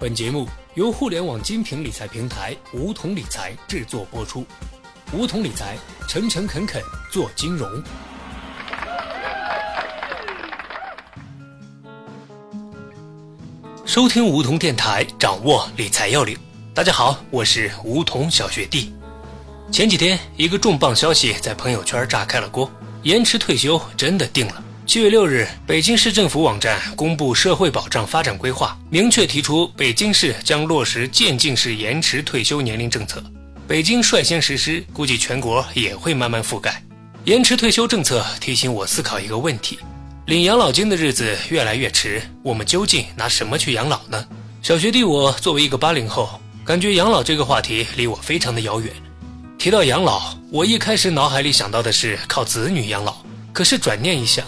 本节目由互联网精品理财平台梧桐理财制作播出。梧桐理财，诚诚恳恳做金融。收听梧桐电台，掌握理财要领。大家好，我是梧桐小学弟。前几天，一个重磅消息在朋友圈炸开了锅：延迟退休真的定了。七月六日，北京市政府网站公布社会保障发展规划，明确提出北京市将落实渐进式延迟退休年龄政策。北京率先实施，估计全国也会慢慢覆盖延迟退休政策。提醒我思考一个问题：领养老金的日子越来越迟，我们究竟拿什么去养老呢？小学弟，我作为一个八零后，感觉养老这个话题离我非常的遥远。提到养老，我一开始脑海里想到的是靠子女养老，可是转念一想。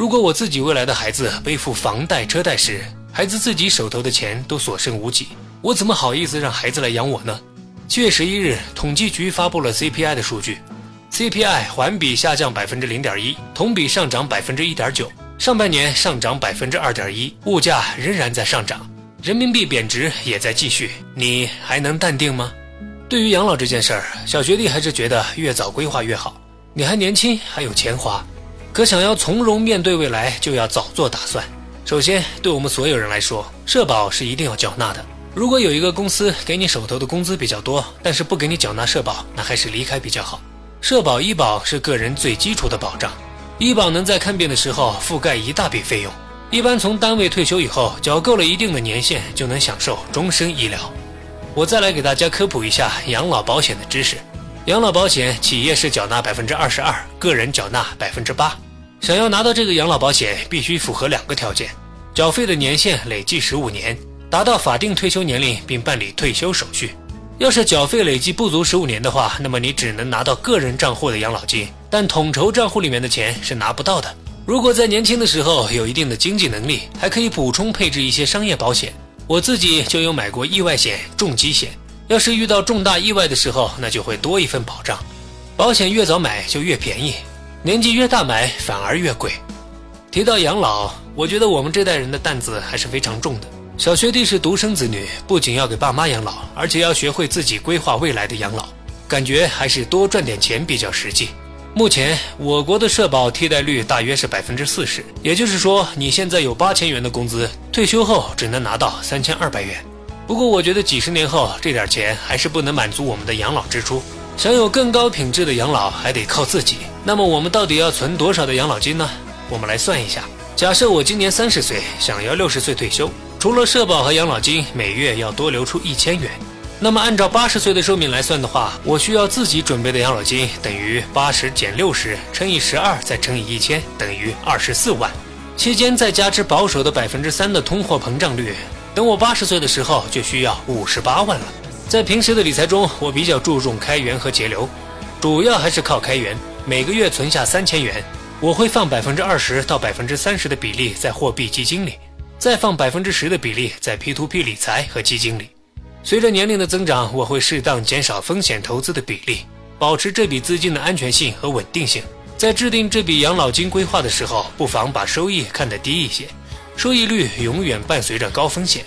如果我自己未来的孩子背负房贷车贷时，孩子自己手头的钱都所剩无几，我怎么好意思让孩子来养我呢？七月十一日，统计局发布了 CPI 的数据，CPI 环比下降百分之零点一，同比上涨百分之一点九，上半年上涨百分之二点一，物价仍然在上涨，人民币贬值也在继续，你还能淡定吗？对于养老这件事儿，小学弟还是觉得越早规划越好，你还年轻，还有钱花。可想要从容面对未来，就要早做打算。首先，对我们所有人来说，社保是一定要缴纳的。如果有一个公司给你手头的工资比较多，但是不给你缴纳社保，那还是离开比较好。社保、医保是个人最基础的保障，医保能在看病的时候覆盖一大笔费用。一般从单位退休以后，缴够了一定的年限，就能享受终身医疗。我再来给大家科普一下养老保险的知识。养老保险，企业是缴纳百分之二十二，个人缴纳百分之八。想要拿到这个养老保险，必须符合两个条件：缴费的年限累计十五年，达到法定退休年龄并办理退休手续。要是缴费累计不足十五年的话，那么你只能拿到个人账户的养老金，但统筹账户里面的钱是拿不到的。如果在年轻的时候有一定的经济能力，还可以补充配置一些商业保险。我自己就有买过意外险、重疾险。要是遇到重大意外的时候，那就会多一份保障。保险越早买就越便宜，年纪越大买反而越贵。提到养老，我觉得我们这代人的担子还是非常重的。小学弟是独生子女，不仅要给爸妈养老，而且要学会自己规划未来的养老，感觉还是多赚点钱比较实际。目前我国的社保替代率大约是百分之四十，也就是说，你现在有八千元的工资，退休后只能拿到三千二百元。不过，我觉得几十年后这点钱还是不能满足我们的养老支出。想有更高品质的养老，还得靠自己。那么，我们到底要存多少的养老金呢？我们来算一下。假设我今年三十岁，想要六十岁退休，除了社保和养老金，每月要多留出一千元。那么，按照八十岁的寿命来算的话，我需要自己准备的养老金等于八十减六十乘以十二再乘以一千，等于二十四万。期间再加之保守的百分之三的通货膨胀率。等我八十岁的时候，就需要五十八万了。在平时的理财中，我比较注重开源和节流，主要还是靠开源，每个月存下三千元，我会放百分之二十到百分之三十的比例在货币基金里，再放百分之十的比例在 P2P 理财和基金里。随着年龄的增长，我会适当减少风险投资的比例，保持这笔资金的安全性和稳定性。在制定这笔养老金规划的时候，不妨把收益看得低一些。收益率永远伴随着高风险。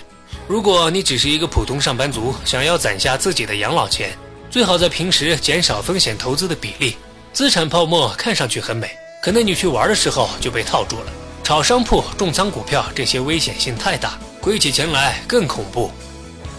如果你只是一个普通上班族，想要攒下自己的养老钱，最好在平时减少风险投资的比例。资产泡沫看上去很美，可能你去玩的时候就被套住了。炒商铺、重仓股票这些危险性太大，亏起钱来更恐怖。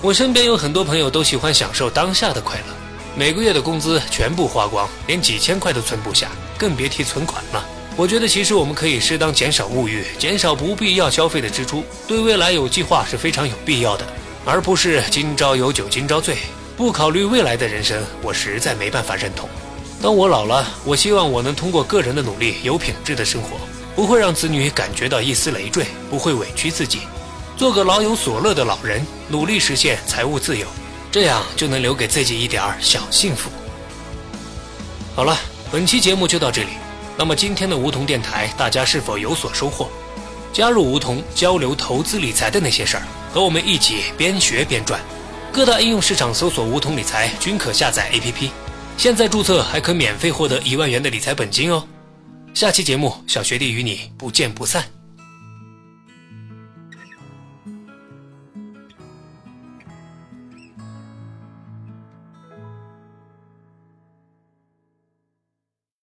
我身边有很多朋友都喜欢享受当下的快乐，每个月的工资全部花光，连几千块都存不下，更别提存款了。我觉得其实我们可以适当减少物欲，减少不必要消费的支出，对未来有计划是非常有必要的，而不是今朝有酒今朝醉，不考虑未来的人生，我实在没办法认同。当我老了，我希望我能通过个人的努力，有品质的生活，不会让子女感觉到一丝累赘，不会委屈自己，做个老有所乐的老人，努力实现财务自由，这样就能留给自己一点小幸福。好了，本期节目就到这里。那么今天的梧桐电台，大家是否有所收获？加入梧桐交流投资理财的那些事儿，和我们一起边学边赚。各大应用市场搜索“梧桐理财”均可下载 APP，现在注册还可免费获得一万元的理财本金哦。下期节目，小学弟与你不见不散。